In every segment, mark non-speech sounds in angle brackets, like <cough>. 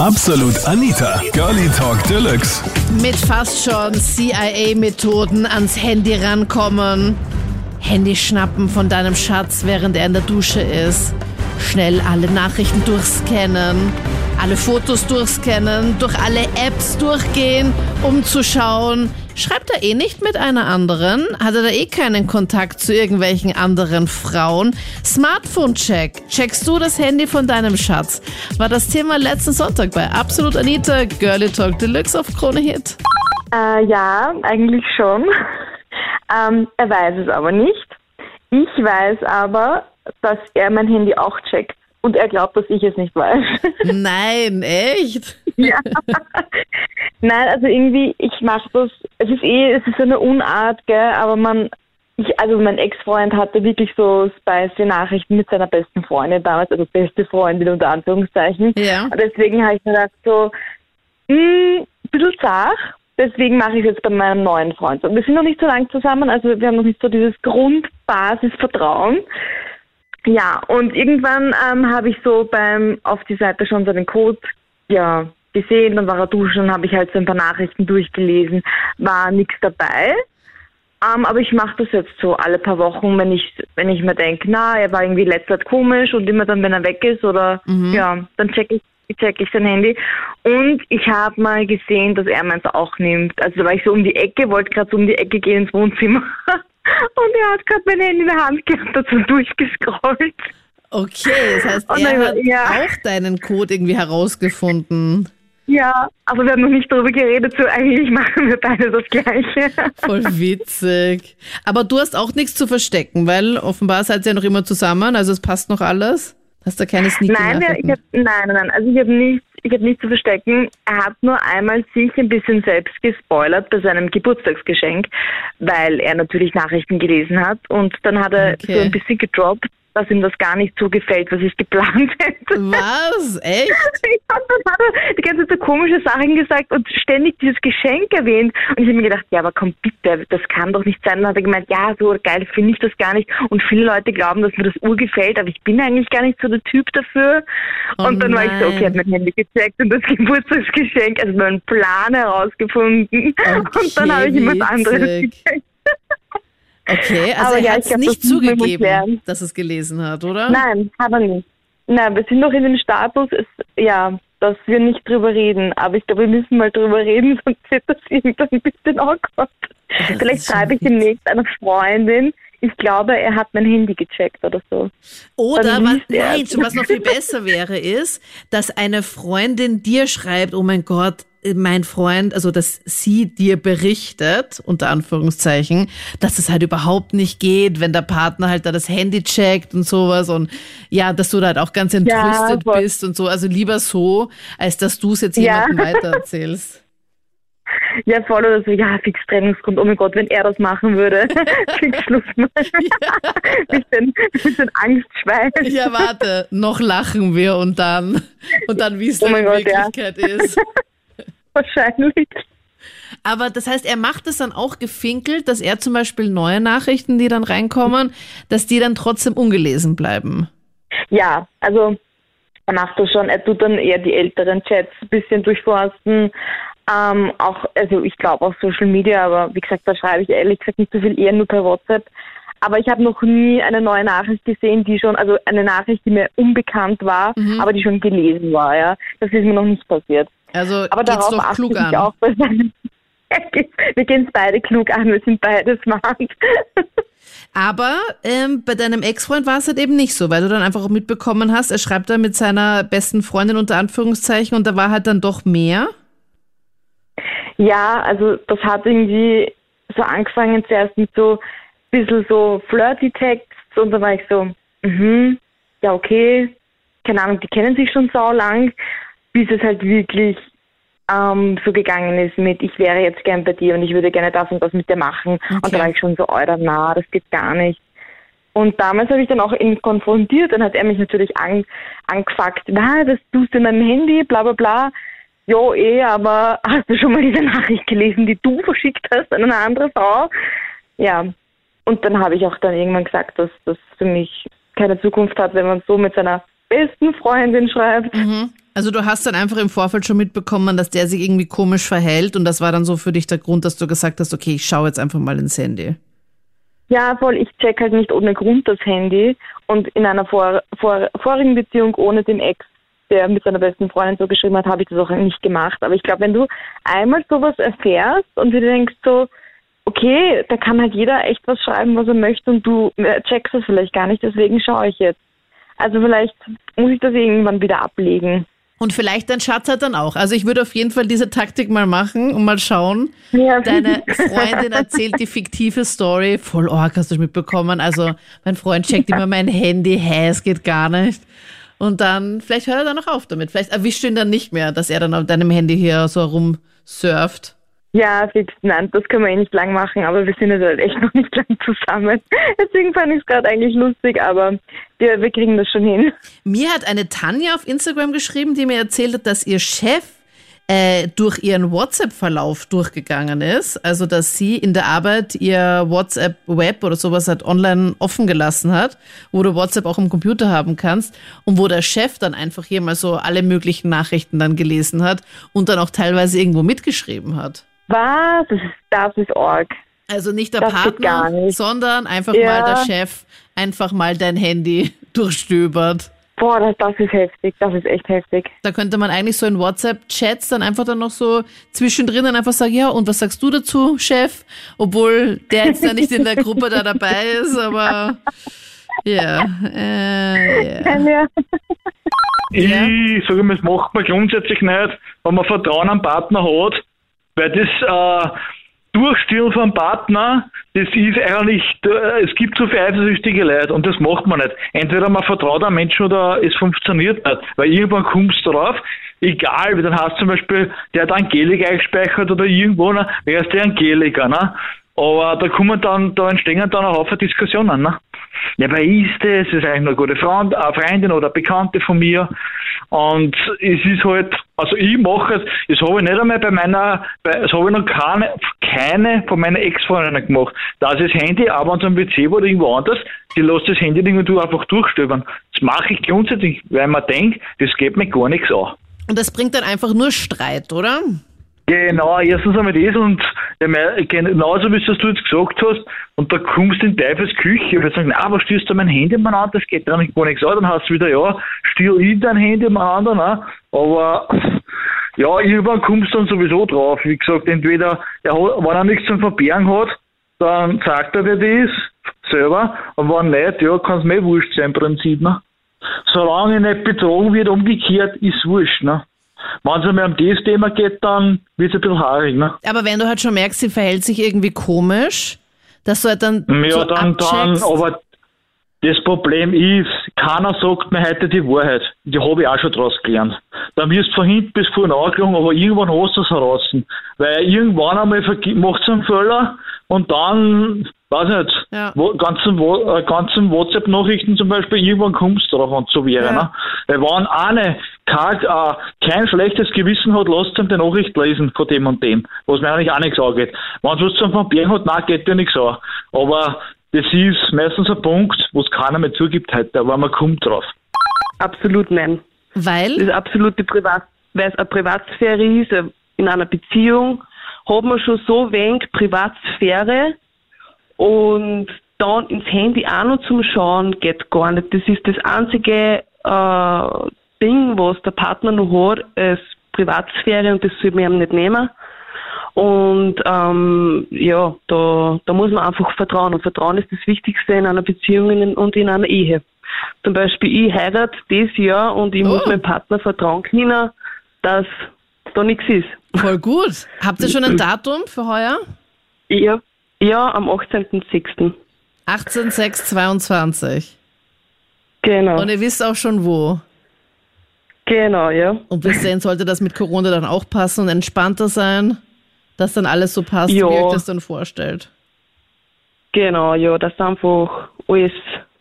Absolut Anita, Girlie Talk Deluxe. Mit fast schon CIA-Methoden ans Handy rankommen. Handy schnappen von deinem Schatz, während er in der Dusche ist. Schnell alle Nachrichten durchscannen. Alle Fotos durchscannen, durch alle Apps durchgehen, um zu schauen, schreibt er eh nicht mit einer anderen? Hat er da eh keinen Kontakt zu irgendwelchen anderen Frauen? Smartphone-Check. Checkst du das Handy von deinem Schatz? War das Thema letzten Sonntag bei Absolut Anita, Girlie Talk Deluxe auf Krone Hit. Äh, ja, eigentlich schon. <laughs> ähm, er weiß es aber nicht. Ich weiß aber, dass er mein Handy auch checkt und er glaubt, dass ich es nicht weiß. <laughs> Nein, echt? ja. Nein, also irgendwie, ich mache das, es ist eh, es ist so eine Unart, gell, aber man, ich, also mein Ex-Freund hatte wirklich so spicy Nachrichten mit seiner besten Freundin damals, also beste Freundin unter Anführungszeichen. Ja. Und deswegen habe ich mir gedacht so, mh, ein bisschen zart, deswegen mache ich es jetzt bei meinem neuen Freund. Und wir sind noch nicht so lange zusammen, also wir haben noch nicht so dieses Grundbasisvertrauen. Ja, und irgendwann ähm, habe ich so beim auf die Seite schon seinen Code ja gesehen, dann war er duschen, habe ich halt so ein paar Nachrichten durchgelesen, war nichts dabei. Ähm, aber ich mache das jetzt so alle paar Wochen, wenn ich wenn ich mir denke, na, er war irgendwie letzter Zeit komisch und immer dann, wenn er weg ist oder ja, dann check ich check ich sein Handy. Und ich habe mal gesehen, dass er meins auch nimmt. Also da war ich so um die Ecke, wollte gerade so um die Ecke gehen ins Wohnzimmer. <laughs> Und er hat gerade mein Handy in der Hand gehabt, so durchgescrollt. Okay, das heißt, er dann- hat ja. auch deinen Code irgendwie herausgefunden. Ja, aber wir haben noch nicht darüber geredet, so eigentlich machen wir beide das Gleiche. Voll witzig. Aber du hast auch nichts zu verstecken, weil offenbar seid ihr ja noch immer zusammen, also es passt noch alles. Hast du keine sneaky Nein, ich hab, nein, nein, nein, also ich habe nichts, ich habe nichts zu verstecken. Er hat nur einmal sich ein bisschen selbst gespoilert bei seinem Geburtstagsgeschenk, weil er natürlich Nachrichten gelesen hat und dann hat er Okay. so ein bisschen gedroppt, dass ihm das gar nicht so gefällt, was ich geplant hätte. Was? Echt? <laughs> Ja, dann hat er die ganze Zeit so komische Sachen gesagt und ständig dieses Geschenk erwähnt. Und ich habe mir gedacht, ja, aber komm bitte, das kann doch nicht sein. Dann hat er gemeint, ja, so geil finde ich das gar nicht. Und viele Leute glauben, dass mir das Ur gefällt, aber ich bin eigentlich gar nicht so der Typ dafür. Oh und dann war ich so, okay, nein. hat mein Handy gecheckt und das <laughs> Geburtstagsgeschenk, also meinen Plan herausgefunden. und dann habe ich ihm was anderes witzig. Okay, also Aber er ja, hat es nicht das zugegeben, dass es gelesen hat, oder? Nein, hat er nicht. Nein, wir sind noch in dem Status, es, ja, dass wir nicht drüber reden. Aber ich glaube, wir müssen mal drüber reden, <laughs> sonst wird das irgendwann ein bisschen awkward. Vielleicht ist schreibe ich demnächst einer Freundin, ich glaube, er hat mein Handy gecheckt oder so. Oder was, nein, was noch viel <laughs> besser wäre, ist, dass eine Freundin dir schreibt, oh mein Gott, mein Freund, also dass sie dir berichtet, unter Anführungszeichen, dass es halt überhaupt nicht geht, wenn der Partner halt da das Handy checkt und sowas und ja, dass du da halt auch ganz entrüstet voll. bist und so. Also lieber so, als dass du es jetzt Ja. jemandem <laughs> weitererzählst. Ja, voll oder so, ja, fix Trennungsgrund. Oh mein Gott, wenn er das machen würde. <laughs> fix Schluss mal. <laughs> bisschen, bisschen Angstschweiß. Ja, warte, noch lachen wir und dann, und dann, wie es Oh dann in Gott, ja. Wirklichkeit ist. Wahrscheinlich. Aber das heißt, er macht es dann auch gefinkelt, dass er zum Beispiel neue Nachrichten, die dann reinkommen, dass die dann trotzdem ungelesen bleiben. Ja, also er macht das schon. Er tut dann eher die älteren Chats ein bisschen durchforsten. Ähm, auch, also ich glaube auch Social Media, aber wie gesagt, da schreibe ich ehrlich gesagt nicht so viel, eher nur per WhatsApp. Aber ich habe noch nie eine neue Nachricht gesehen, die schon, also eine Nachricht, die mir unbekannt war, aber die schon gelesen war, ja. Das ist mir noch nicht passiert. Also Aber geht's darauf doch klug an. auch <laughs> wir gehen es beide klug an, wir sind beide smart. Aber ähm, bei deinem Ex-Freund war es halt eben nicht so, weil du dann einfach auch mitbekommen hast, er schreibt da mit seiner besten Freundin unter Anführungszeichen und da war halt dann doch mehr. Ja, also das hat irgendwie so angefangen zuerst mit so ein bisschen so flirty Texts und da war ich so, mhm, ja okay, keine Ahnung, die kennen sich schon so lang, bis es halt wirklich ähm, so gegangen ist mit, ich wäre jetzt gern bei dir und ich würde gerne das und das mit dir machen. Und Okay. da war ich schon so, Alter, na, das geht gar nicht. Und damals habe ich dann auch ihn konfrontiert, dann hat er mich natürlich an, angefuckt, na, das tust du in meinem Handy, bla bla bla. Jo, eh, aber hast du schon mal diese Nachricht gelesen, die du verschickt hast an eine andere Frau? Ja. Und dann habe ich auch dann irgendwann gesagt, dass das für mich keine Zukunft hat, wenn man so mit seiner besten Freundin schreibt. Also du hast dann einfach im Vorfeld schon mitbekommen, dass der sich irgendwie komisch verhält und das war dann so für dich der Grund, dass du gesagt hast, okay, ich schaue jetzt einfach mal ins Handy. Ja, voll, ich check halt nicht ohne Grund das Handy und in einer vor, vor, vorigen Beziehung ohne den Ex, der mit seiner besten Freundin so geschrieben hat, habe ich das auch nicht gemacht. Aber ich glaube, wenn du einmal sowas erfährst und du denkst so, okay, da kann halt jeder echt was schreiben, was er möchte und du äh, checkst es vielleicht gar nicht, deswegen schaue ich jetzt. Also vielleicht muss ich das irgendwann wieder ablegen. Und vielleicht dein Schatz hat dann auch. Also ich würde auf jeden Fall diese Taktik mal machen und mal schauen. Ja. Deine Freundin erzählt die fiktive Story. Voll org, hast du mitbekommen. Also mein Freund checkt immer mein Handy. Hä, es geht gar nicht. Und dann, vielleicht hört er dann noch auf damit. Vielleicht erwischt du ihn dann nicht mehr, dass er dann auf deinem Handy hier so rumsurft. Ja, fix, nein, das können wir eh nicht lang machen, aber wir sind jetzt halt echt <laughs> noch nicht lang zusammen. Deswegen fand ich es gerade eigentlich lustig, aber wir, wir kriegen das schon hin. Mir hat eine Tanja auf Instagram geschrieben, die mir erzählt hat, dass ihr Chef äh, durch ihren WhatsApp-Verlauf durchgegangen ist. Also, dass sie in der Arbeit ihr WhatsApp-Web oder sowas halt online offen gelassen hat, wo du WhatsApp auch im Computer haben kannst und wo der Chef dann einfach hier mal so alle möglichen Nachrichten dann gelesen hat und dann auch teilweise irgendwo mitgeschrieben hat. Was? Das ist, das ist arg. Also nicht der Das Partner, nicht. sondern einfach Ja. mal der Chef, einfach mal dein Handy <laughs> durchstöbert. Boah, das, das ist heftig, das ist echt heftig. Da könnte man eigentlich so in WhatsApp-Chats dann einfach dann noch so zwischendrin dann einfach sagen, ja, und was sagst du dazu, Chef? Obwohl der jetzt da nicht in der Gruppe da dabei ist, aber ja, äh, ja. Ja. Ja. Ich sage mal, das macht man grundsätzlich nicht, wenn man Vertrauen am Partner hat, weil das äh, Durchstehen von einem Partner, das ist eigentlich, äh, es gibt so viele eifersüchtige Leute und das macht man nicht. Entweder man vertraut einem Menschen oder es funktioniert nicht, weil irgendwann kommst du drauf, egal, wie dann hast du zum Beispiel, der hat Angelika eingespeichert oder irgendwo, ne, wer ist der Angelika, ne? Aber da kommen dann, da entstehen dann auch Haufen Diskussionen, ne? Ja, wer ist das? Das ist eigentlich eine gute Freund, eine Freundin oder Bekannte von mir. Und es ist halt, also ich mache es, das habe ich nicht einmal bei meiner, das habe ich noch keine, keine von meinen Ex-Freundinnen gemacht. Da ist das Handy aber an so einem PC oder irgendwo anders, die lässt das Handy irgendwo einfach durchstöbern. Das mache ich grundsätzlich, weil man denkt, das geht mir gar nichts an. Und das bringt dann einfach nur Streit, oder? Genau, erstens einmal das und genauso wie es du jetzt gesagt hast, und da kommst du in Teufels Küche, weil sagen, na, was stehst du mein Handy umeinander, das geht nämlich gar nichts an, dann hast du wieder, ja, stier ich dein Handy umeinander, ne? aber ja, irgendwann kommst du dann sowieso drauf, wie gesagt, entweder, er hat, wenn er nichts zum Verbergen hat, dann sagt er dir das selber, und wenn nicht, ja, kann es mir wurscht sein im Prinzip, ne? Solange ich nicht betrogen wird, umgekehrt, ist wurscht, ne? Wenn es einmal um das Thema geht, dann wird es ein bisschen haarig, ne? Aber wenn du halt schon merkst, sie verhält sich irgendwie komisch, dass du halt dann Ja, so dann, dann, aber das Problem ist, keiner sagt mir heute die Wahrheit. Die habe ich auch schon draus gelernt. Dann wirst du von hinten bis vorne angelogen, aber irgendwann hast du es heraus. Weil irgendwann einmal macht es einen Fehler und dann, weiß ich nicht, Ja. wo, ganzen, Wa- äh, ganzen WhatsApp-Nachrichten zum Beispiel, irgendwann kommst du darauf, wenn es so wäre. Ja. Ne? Weil wenn eine kein, äh, kein schlechtes Gewissen hat, lasst ihm die Nachricht lesen von dem und dem, was mir eigentlich auch nichts angeht. Wenn es was zum Verbergen hat, nein, geht dir nichts an. Aber das ist meistens ein Punkt, wo es keiner mehr zugibt heute, aber man kommt drauf. Absolut nein. Das Weil, ist absolute Privat, weil es eine Privatsphäre ist. äh, In einer Beziehung hat man schon so wenig Privatsphäre und dann ins Handy auch noch zum Schauen geht gar nicht. Das ist das einzige äh, Ding, was der Partner noch hat, ist Privatsphäre und das soll man ihm nicht nehmen. Und ähm, ja, da, da muss man einfach vertrauen. Und Vertrauen ist das Wichtigste in einer Beziehung und in einer Ehe. Zum Beispiel, ich heirate dieses Jahr und ich muss Oh. meinem Partner vertrauen können, dass da nichts ist. voll gut. Habt ihr schon ein <clears throat> Datum für heuer? Ja, ja am 18.06. 18.06.22. Genau. Und ihr wisst auch schon wo. Genau, ja. Und bis dahin sollte das mit Corona dann auch passen und entspannter sein, dass dann alles so passt, Ja. wie ihr euch das dann vorstellt. Genau, ja, dass einfach alles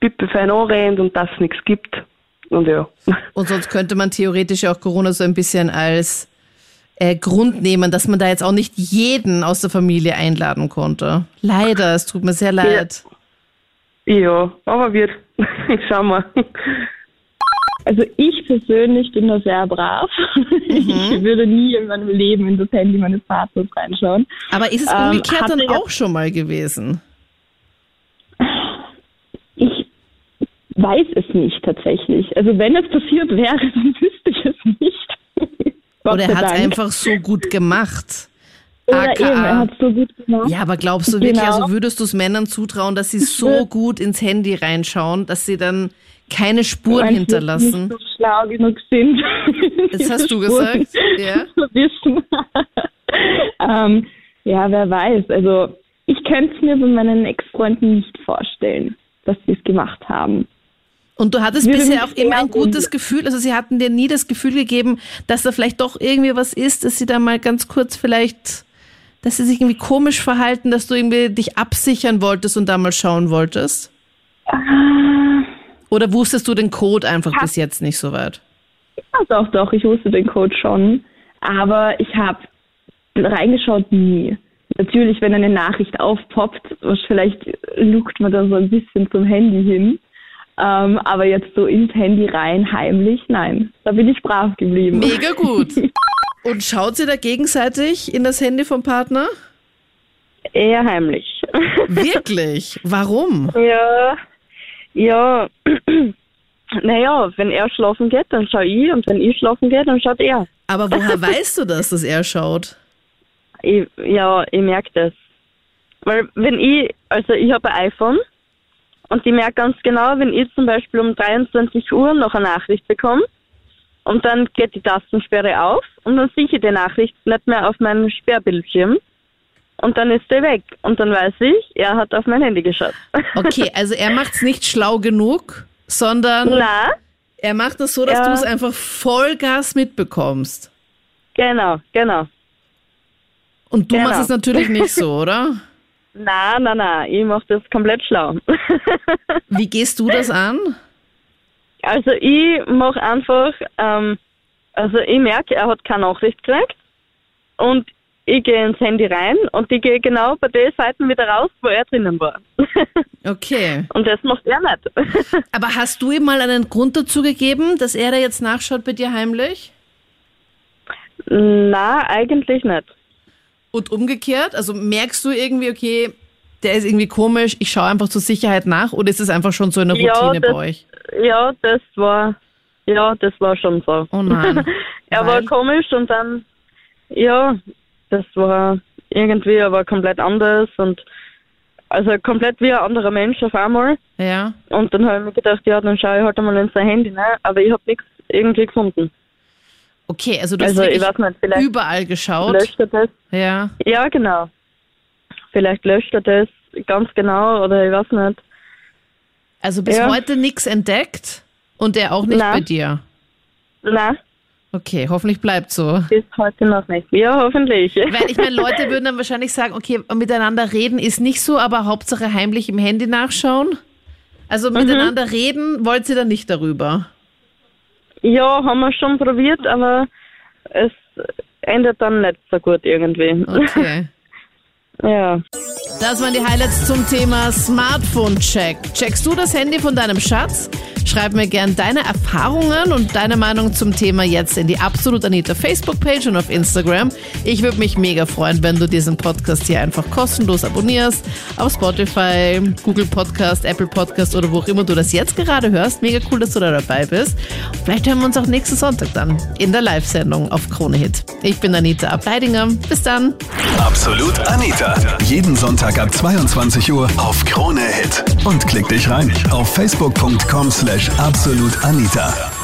pippefein anrennt und dass es nichts gibt. Und ja. <laughs> Und sonst könnte man theoretisch ja auch Corona so ein bisschen als äh, Grund nehmen, dass man da jetzt auch nicht jeden aus der Familie einladen konnte. Leider, es tut mir sehr leid. Ja, aber wird. <laughs> Schauen wir. Also ich persönlich bin da sehr brav. <laughs> Ich würde nie in meinem Leben in das Handy meines Partners reinschauen. Aber ist es Ähm, umgekehrt hatte dann auch schon mal gewesen? Ich weiß es nicht tatsächlich. Also wenn es passiert wäre, <laughs> dann wüsste ich es nicht. <laughs> Oder er hat es einfach so gut gemacht? Oder eben, er hat so gut gemacht. Ja, aber glaubst du wirklich, Genau. also würdest du es Männern zutrauen, dass sie so gut ins Handy reinschauen, dass sie dann keine Spuren Weil hinterlassen? nicht so schlau genug sind. <laughs> Das hast du gesagt, ja? <laughs> wissen. <laughs> ähm, ja, wer weiß. Also ich könnte es mir bei meinen Ex-Freunden nicht vorstellen, dass sie es gemacht haben. Und du hattest Würde bisher auch immer ein gutes. Gefühl, also sie hatten dir nie das Gefühl gegeben, dass da vielleicht doch irgendwie was ist, dass sie da mal ganz kurz vielleicht, dass sie sich irgendwie komisch verhalten, dass du irgendwie dich absichern wolltest und da mal schauen wolltest? Ah, Oder wusstest du den Code einfach bis jetzt nicht so weit? ja, doch, doch, ich wusste den Code schon. Aber ich habe reingeschaut nie. Natürlich, wenn eine Nachricht aufpoppt, was vielleicht lugt man da so ein bisschen zum Handy hin. Ähm, aber jetzt so ins Handy rein, heimlich, nein. Da bin ich brav geblieben. Mega gut. <laughs> Und schaut sie da gegenseitig in das Handy vom Partner? Eher heimlich. Wirklich? Warum? Ja, ja. <clears throat> Naja, wenn er schlafen geht, dann schaue ich und wenn ich schlafen gehe, dann schaut er. Aber woher <laughs> weißt du das, dass er schaut? Ich, ja, ich merke das. Weil wenn ich, also ich habe ein iPhone und ich merke ganz genau, wenn ich zum Beispiel um 23 Uhr noch eine Nachricht bekomme und dann geht die Tastensperre auf und dann sehe ich die Nachricht nicht mehr auf meinem Sperrbildschirm und dann ist der weg und dann weiß ich, er hat auf mein Handy geschaut. Okay, <laughs> also er macht's nicht schlau genug, sondern Na, er macht es so, dass Ja. du es einfach Vollgas mitbekommst. genau, genau. Und du Genau. machst es natürlich nicht so, <laughs> oder? Na, na, na, ich mache das komplett schlau. <laughs> Wie gehst du das an? also ich mache einfach, ähm, also ich merke, er hat keine Nachricht gekriegt und ich gehe ins Handy rein und ich gehe genau bei den Seiten wieder raus, wo er drinnen war. <laughs> Okay. und das macht er nicht. <laughs> Aber hast du ihm mal einen Grund dazu gegeben, dass er da jetzt nachschaut bei dir heimlich? na, eigentlich nicht. Und umgekehrt? Also merkst du irgendwie, okay, der ist irgendwie komisch, ich schaue einfach zur Sicherheit nach oder ist es einfach schon so eine Ja, Routine das- bei euch? Ja, das war, ja, das war schon so. Oh nein. <laughs> er war Weil? komisch und dann, ja, das war irgendwie aber komplett anders und also komplett wie ein anderer Mensch auf einmal. Ja. Und dann habe ich mir gedacht, ja, dann schaue ich halt einmal in sein Handy, ne? Aber ich habe nichts irgendwie gefunden. Okay, also du Also hast weiß nicht, vielleicht überall geschaut. löscht er das. Ja. Ja, genau. Vielleicht löscht er das ganz genau oder ich weiß nicht. Also bis Ja. heute nichts entdeckt und er auch nicht Nein. bei dir. Nein, Okay, hoffentlich bleibt so. bis heute noch nicht. Ja, hoffentlich. Weil ich meine, Leute würden dann wahrscheinlich sagen, okay, miteinander reden ist nicht so, aber Hauptsache heimlich im Handy nachschauen. Also Mhm. miteinander reden wollt ihr dann nicht darüber. Ja, haben wir schon probiert, aber es endet dann nicht so gut irgendwie. Okay. <laughs> Ja. Das waren die Highlights zum Thema Smartphone-Check. Checkst du das Handy von deinem Schatz? Schreib mir gern deine Erfahrungen und deine Meinung zum Thema jetzt in die Absolut Anita Facebook-Page und auf Instagram. Ich würde mich mega freuen, wenn du diesen Podcast hier einfach kostenlos abonnierst. Auf Spotify, Google Podcast, Apple Podcast oder wo auch immer du das jetzt gerade hörst. Mega cool, dass du da dabei bist. Vielleicht hören wir uns auch nächsten Sonntag dann in der Live-Sendung auf Krone Hit. Ich bin Anita Ableidinger. Bis dann. Absolut Anita. Jeden Sonntag ab 22 Uhr auf Krone Hit. Und klick dich rein auf facebook.com slash absolutanita.